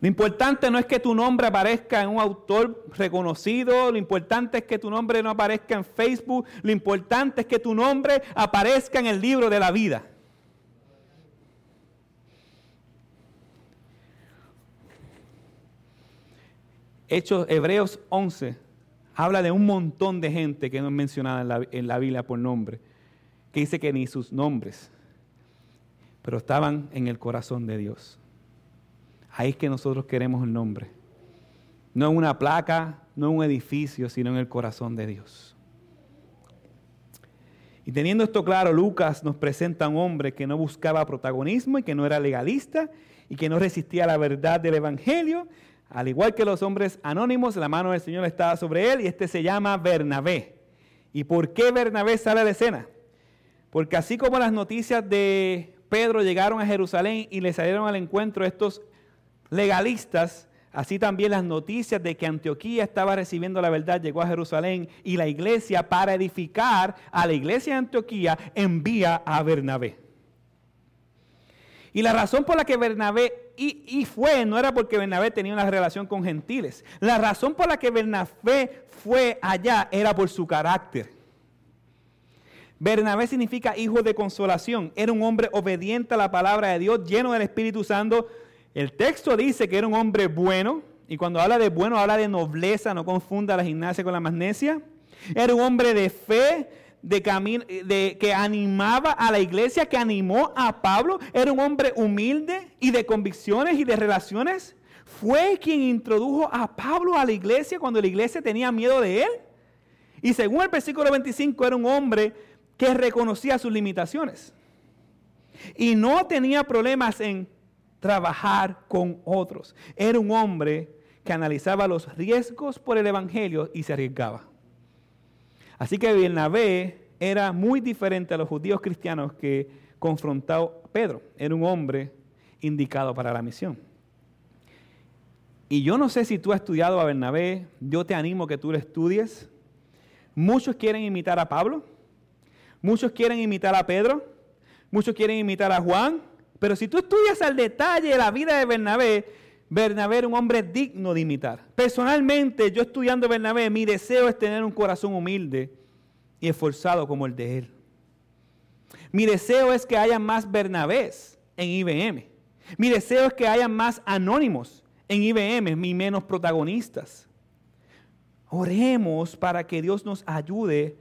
Lo importante no es que tu nombre aparezca en un autor reconocido, lo importante es que tu nombre no aparezca en Facebook, lo importante es que tu nombre aparezca en el libro de la vida. Hechos Hebreos 11 habla de un montón de gente que no es mencionada en la, en la Biblia por nombre, que dice que ni sus nombres, pero estaban en el corazón de Dios. Ahí es que nosotros queremos el nombre. No en una placa, no en un edificio, sino en el corazón de Dios. Y teniendo esto claro, Lucas nos presenta a un hombre que no buscaba protagonismo y que no era legalista y que no resistía a la verdad del Evangelio. Al igual que los hombres anónimos, la mano del Señor estaba sobre él y este se llama Bernabé. ¿Y por qué Bernabé sale a la escena? Porque así como las noticias de Pedro llegaron a Jerusalén y le salieron al encuentro estos legalistas, así también las noticias de que Antioquía estaba recibiendo la verdad llegó a Jerusalén y la iglesia para edificar a la iglesia de Antioquía envía a Bernabé. Y la razón por la que Bernabé y, y, fue no era porque Bernabé tenía una relación con gentiles. La razón por la que Bernabé fue allá era por su carácter. Bernabé significa hijo de consolación. Era un hombre obediente a la palabra de Dios, lleno del Espíritu Santo, el texto dice que era un hombre bueno, y cuando habla de bueno, habla de nobleza, no confunda la gimnasia con la magnesia. Era un hombre de fe, de, que animaba a la iglesia, que animó a Pablo. Era un hombre humilde y de convicciones y de relaciones. Fue quien introdujo a Pablo a la iglesia cuando la iglesia tenía miedo de él. Y según el versículo 25, era un hombre que reconocía sus limitaciones. Y no tenía problemas en trabajar con otros. Era un hombre que analizaba los riesgos por el Evangelio y se arriesgaba. Así que Bernabé era muy diferente a los judíos cristianos que confrontó Pedro. Era un hombre indicado para la misión. Y yo no sé si tú has estudiado a Bernabé, yo te animo que tú lo estudies. Muchos quieren imitar a Pablo, muchos quieren imitar a Pedro, muchos quieren imitar a Juan, pero si tú estudias al detalle la vida de Bernabé, Bernabé era un hombre digno de imitar. Personalmente, yo estudiando Bernabé, mi deseo es tener un corazón humilde y esforzado como el de él. Mi deseo es que haya más Bernabés en IBM. Mi deseo es que haya más anónimos en IBM, ni menos protagonistas. Oremos para que Dios nos ayude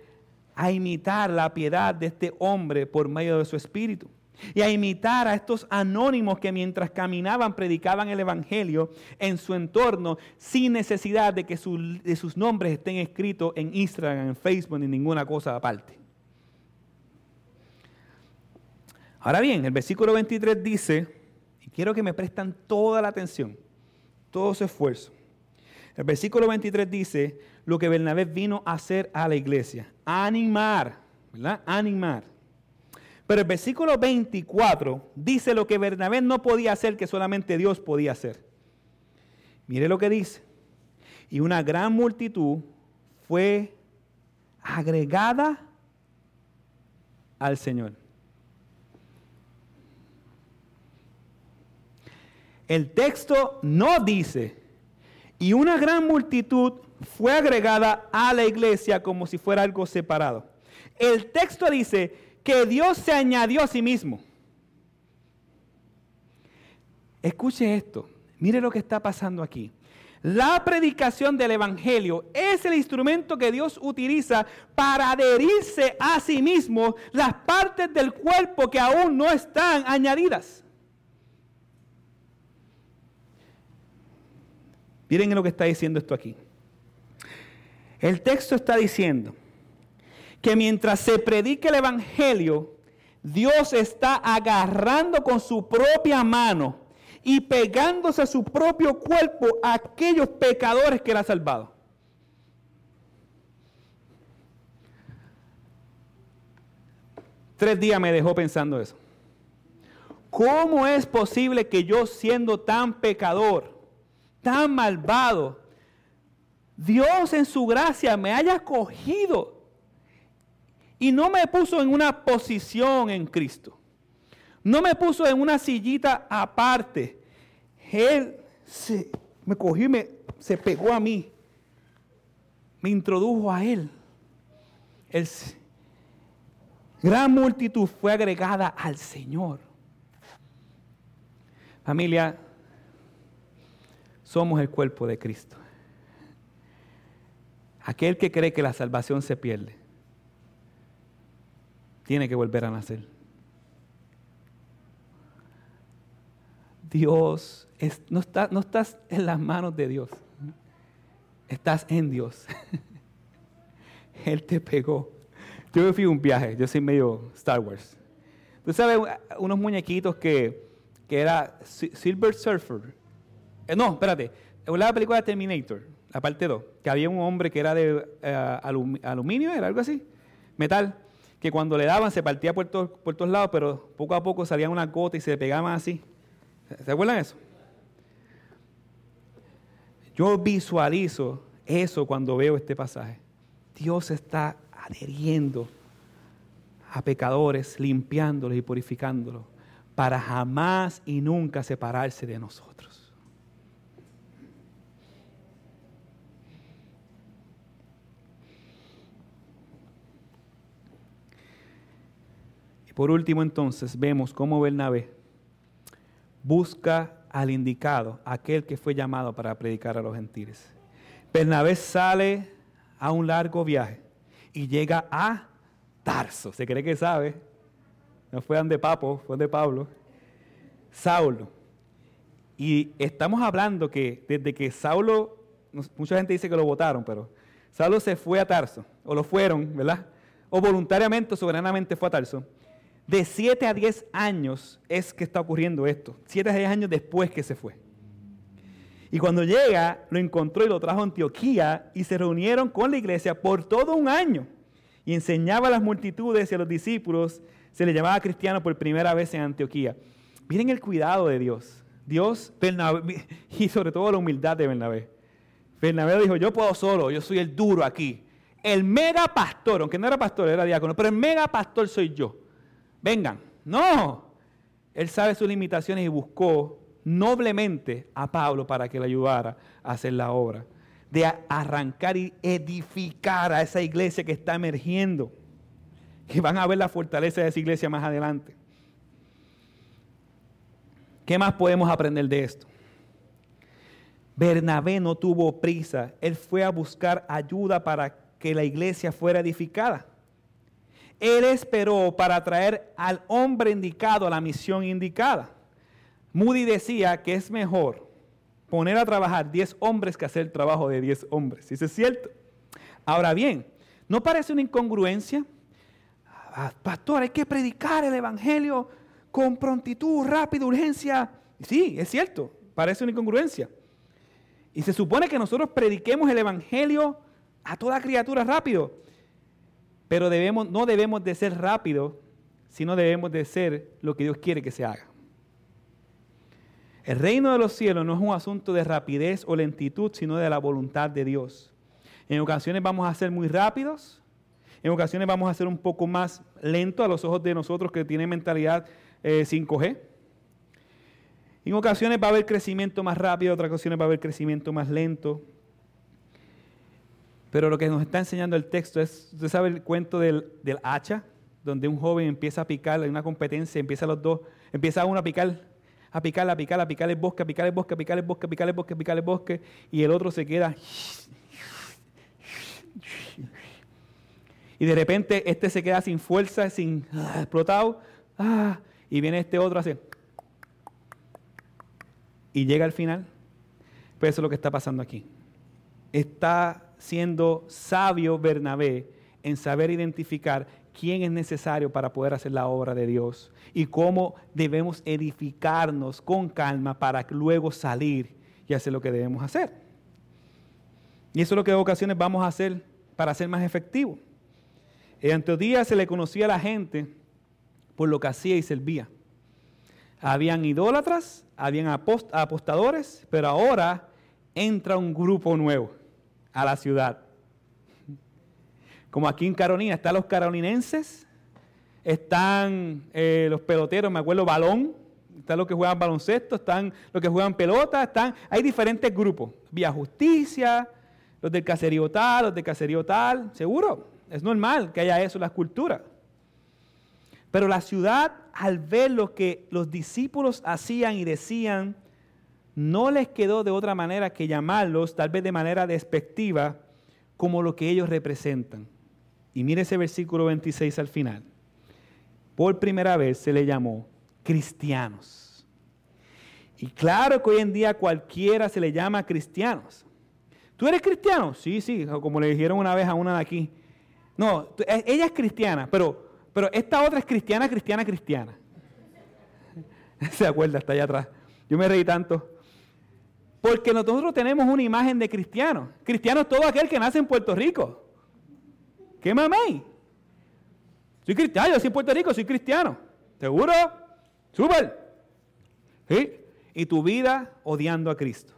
a imitar la piedad de este hombre por medio de su espíritu y a imitar a estos anónimos que mientras caminaban predicaban el Evangelio en su entorno sin necesidad de que de sus nombres estén escritos en Instagram, en Facebook ni ninguna cosa aparte. Ahora bien, el versículo 23 dice, y quiero que me prestan toda la atención, todo su esfuerzo. El versículo 23 dice lo que Bernabé vino a hacer a la iglesia, animar, ¿verdad? Animar. Pero el versículo 24 dice lo que Bernabé no podía hacer, que solamente Dios podía hacer. Mire lo que dice. Y una gran multitud fue agregada al Señor. El texto no dice, y una gran multitud fue agregada a la iglesia como si fuera algo separado. El texto dice, que Dios se añadió a sí mismo. Escuche esto, mire lo que está pasando aquí. La predicación del Evangelio es el instrumento que Dios utiliza para adherirse a sí mismo las partes del cuerpo que aún no están añadidas. Miren lo que está diciendo esto aquí. El texto está diciendo que mientras se predica el Evangelio, Dios está agarrando con su propia mano y pegándose a su propio cuerpo a aquellos pecadores que él ha salvado. Tres días me dejó pensando eso. ¿Cómo es posible que yo siendo tan pecador, tan malvado, Dios en su gracia me haya cogido y no me puso en una posición en Cristo. No me puso en una sillita aparte. Él se, me cogió y se pegó a mí. Me introdujo a él. El, gran multitud fue agregada al Señor. Familia, somos el cuerpo de Cristo. Aquel que cree que la salvación se pierde, tiene que volver a nacer. Dios, no, no estás en las manos de Dios, estás en Dios. Él te pegó. Yo me fui a un viaje, yo soy medio Star Wars. Tú sabes, unos muñequitos que, que era Silver Surfer. Eh, no, espérate, es la película de Terminator, la parte 2, que había un hombre que era de eh, aluminio, era algo así, metal, que cuando le daban se partía por todos, lados, pero poco a poco salían una gota y se pegaban así. ¿Se acuerdan de eso? Yo visualizo eso cuando veo este pasaje. Dios está adheriendo a pecadores, limpiándolos y purificándolos, para jamás y nunca separarse de nosotros. Y por último entonces vemos cómo Bernabé busca al indicado, aquel que fue llamado para predicar a los gentiles. Bernabé sale a un largo viaje y llega a Tarso. Se cree que sabe. No fue de Papo, fue de Pablo. Saulo. Y estamos hablando que desde que Saulo, mucha gente dice que lo votaron, pero Saulo se fue a Tarso, o lo fueron, ¿verdad? O voluntariamente soberanamente fue a Tarso. De 7 a 10 años es que está ocurriendo esto. 7 a 10 años después que se fue. Y cuando llega, lo encontró y lo trajo a Antioquía y se reunieron con la iglesia por todo un año. Y enseñaba a las multitudes y a los discípulos. Se le llamaba cristiano por primera vez en Antioquía. Miren el cuidado de Dios. Dios, y sobre todo la humildad de Bernabé. Bernabé dijo, yo puedo solo, yo soy el duro aquí. El mega pastor, aunque no era pastor, era diácono, pero el mega pastor soy yo. Vengan. No. Él sabe sus limitaciones y buscó noblemente a Pablo para que le ayudara a hacer la obra, de arrancar y edificar a esa iglesia que está emergiendo, que van a ver la fortaleza de esa iglesia más adelante. ¿Qué más podemos aprender de esto? Bernabé no tuvo prisa, él fue a buscar ayuda para que la iglesia fuera edificada. Él esperó para traer al hombre indicado a la misión indicada. Moody decía que es mejor poner a trabajar 10 hombres que hacer el trabajo de 10 hombres. ¿Eso es cierto? Ahora bien, ¿no parece una incongruencia? Ah, pastor, hay que predicar el Evangelio con prontitud, rápido, urgencia. Sí, es cierto, parece una incongruencia. Y se supone que nosotros prediquemos el Evangelio a toda criatura rápido. Pero no debemos de ser rápidos, sino debemos de ser lo que Dios quiere que se haga. El reino de los cielos no es un asunto de rapidez o lentitud, sino de la voluntad de Dios. En ocasiones vamos a ser muy rápidos, en ocasiones vamos a ser un poco más lentos a los ojos de nosotros que tienen mentalidad 5G. Eh, en ocasiones va a haber crecimiento más rápido, otras ocasiones va a haber crecimiento más lento. Pero lo que nos está enseñando el texto es, usted sabe el cuento del, del hacha, donde un joven empieza a picar en una competencia, empieza los dos, empieza uno a picar a picar, a picar, a picar el bosque, a picar el bosque, a picar el bosque, a picar el bosque, a picar el bosque, y el otro se queda. Y de repente este se queda sin fuerza, sin ah, explotado, ah, y viene este otro así. Y llega al final. Pues eso es lo que está pasando aquí. Está siendo sabio Bernabé en saber identificar quién es necesario para poder hacer la obra de Dios y cómo debemos edificarnos con calma para luego salir y hacer lo que debemos hacer. Y eso es lo que en ocasiones vamos a hacer para ser más efectivos. En Antioquía se le conocía a la gente por lo que hacía y servía. Habían idólatras, habían apostadores, pero ahora entra un grupo nuevo a la ciudad como aquí en Carolina, están los carolinenses, están eh, los peloteros, me acuerdo, Balón, están los que juegan baloncesto, están los que juegan pelota, están, hay diferentes grupos. Vía Justicia, los del caserío tal, los del caserío tal, seguro, es normal que haya eso en las culturas. Pero la ciudad, al ver lo que los discípulos hacían y decían, no les quedó de otra manera que llamarlos, tal vez de manera despectiva, como lo que ellos representan. Y mire ese versículo 26 al final. Por primera vez se le llamó cristianos. Y claro que hoy en día cualquiera se le llama cristianos. ¿Tú eres cristiano? Sí, sí, como le dijeron una vez a una de aquí. No, e, ella es cristiana, pero, pero esta otra es cristiana, cristiana, cristiana. Se acuerda, está allá atrás. Yo me reí tanto. Porque nosotros tenemos una imagen de cristiano. Cristiano es todo aquel que nace en Puerto Rico. ¿Qué mamey? Soy cristiano, yo nací en Puerto Rico, soy cristiano. ¿Seguro? Súper. ¿Sí? Y tu vida odiando a Cristo.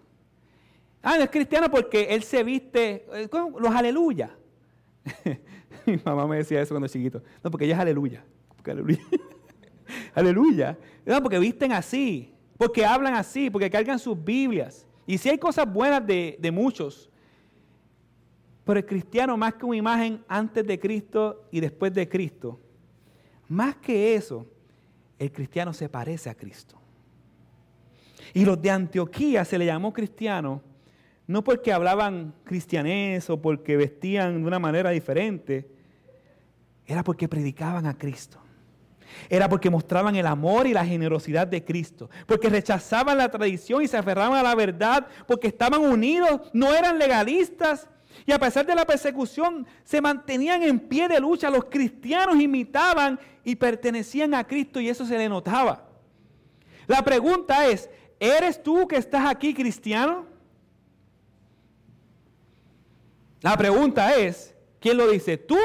Ah, no es cristiano porque él se viste, eh, los aleluya. Mi mamá me decía eso cuando chiquito. No, porque ella es aleluya. aleluya. aleluya. No, porque visten así, porque hablan así, porque cargan sus Biblias. Y si hay cosas buenas de, de muchos, pero el cristiano más que una imagen antes de Cristo y después de Cristo, más que eso, el cristiano se parece a Cristo. Y los de Antioquía se le llamó cristiano no porque hablaban cristianés o porque vestían de una manera diferente, era porque predicaban a Cristo. Era porque mostraban el amor y la generosidad de Cristo, porque rechazaban la tradición y se aferraban a la verdad, porque estaban unidos, no eran legalistas. Y a pesar de la persecución, se mantenían en pie de lucha. Los cristianos imitaban y pertenecían a Cristo y eso se le notaba. La pregunta es, ¿eres tú que estás aquí cristiano? La pregunta es, ¿quién lo dice? ¿Tú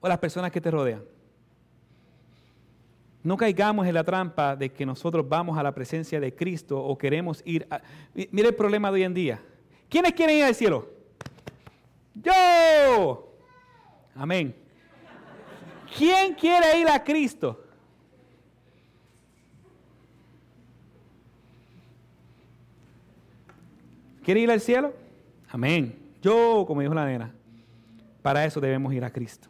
o las personas que te rodean? No caigamos en la trampa de que nosotros vamos a la presencia de Cristo o queremos ir a... Mire el problema de hoy en día. ¿Quiénes quieren ir al cielo? Yo. Amén. ¿Quién quiere ir a Cristo? ¿Quiere ir al cielo? Amén. Yo, como dijo la nena, para eso debemos ir a Cristo.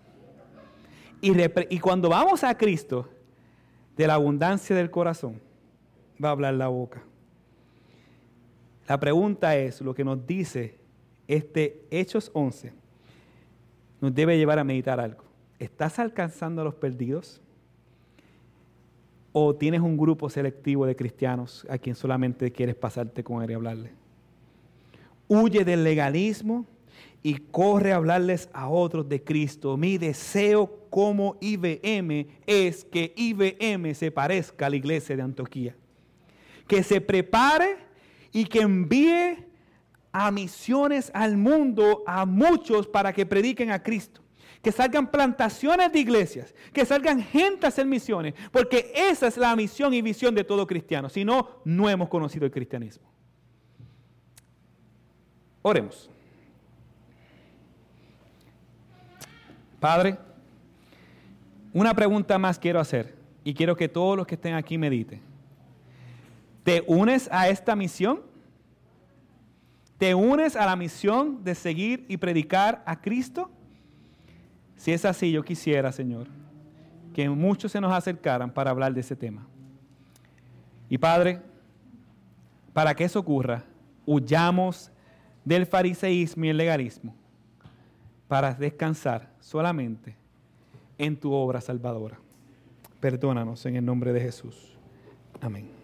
Y, cuando vamos a Cristo, de la abundancia del corazón, va a hablar la boca. La pregunta es, lo que nos dice este Hechos 11, nos debe llevar a meditar algo. ¿Estás alcanzando a los perdidos? ¿O tienes un grupo selectivo de cristianos a quien solamente quieres pasarte con él y hablarle? huye del legalismo y corre a hablarles a otros de Cristo. Mi deseo como IBM es que IBM se parezca a la iglesia de Antioquía. Que se prepare y que envíe a misiones al mundo a muchos para que prediquen a Cristo. Que salgan plantaciones de iglesias, que salgan gente a hacer misiones, porque esa es la misión y visión de todo cristiano. Si no, no hemos conocido el cristianismo. Oremos. Padre, una pregunta más quiero hacer y quiero que todos los que estén aquí mediten. ¿Te unes a esta misión? ¿Te unes a la misión de seguir y predicar a Cristo? Si es así, yo quisiera, Señor, que muchos se nos acercaran para hablar de ese tema. Y Padre, para que eso ocurra, huyamos del fariseísmo y el legalismo para descansar solamente en tu obra salvadora. Perdónanos en el nombre de Jesús. Amén.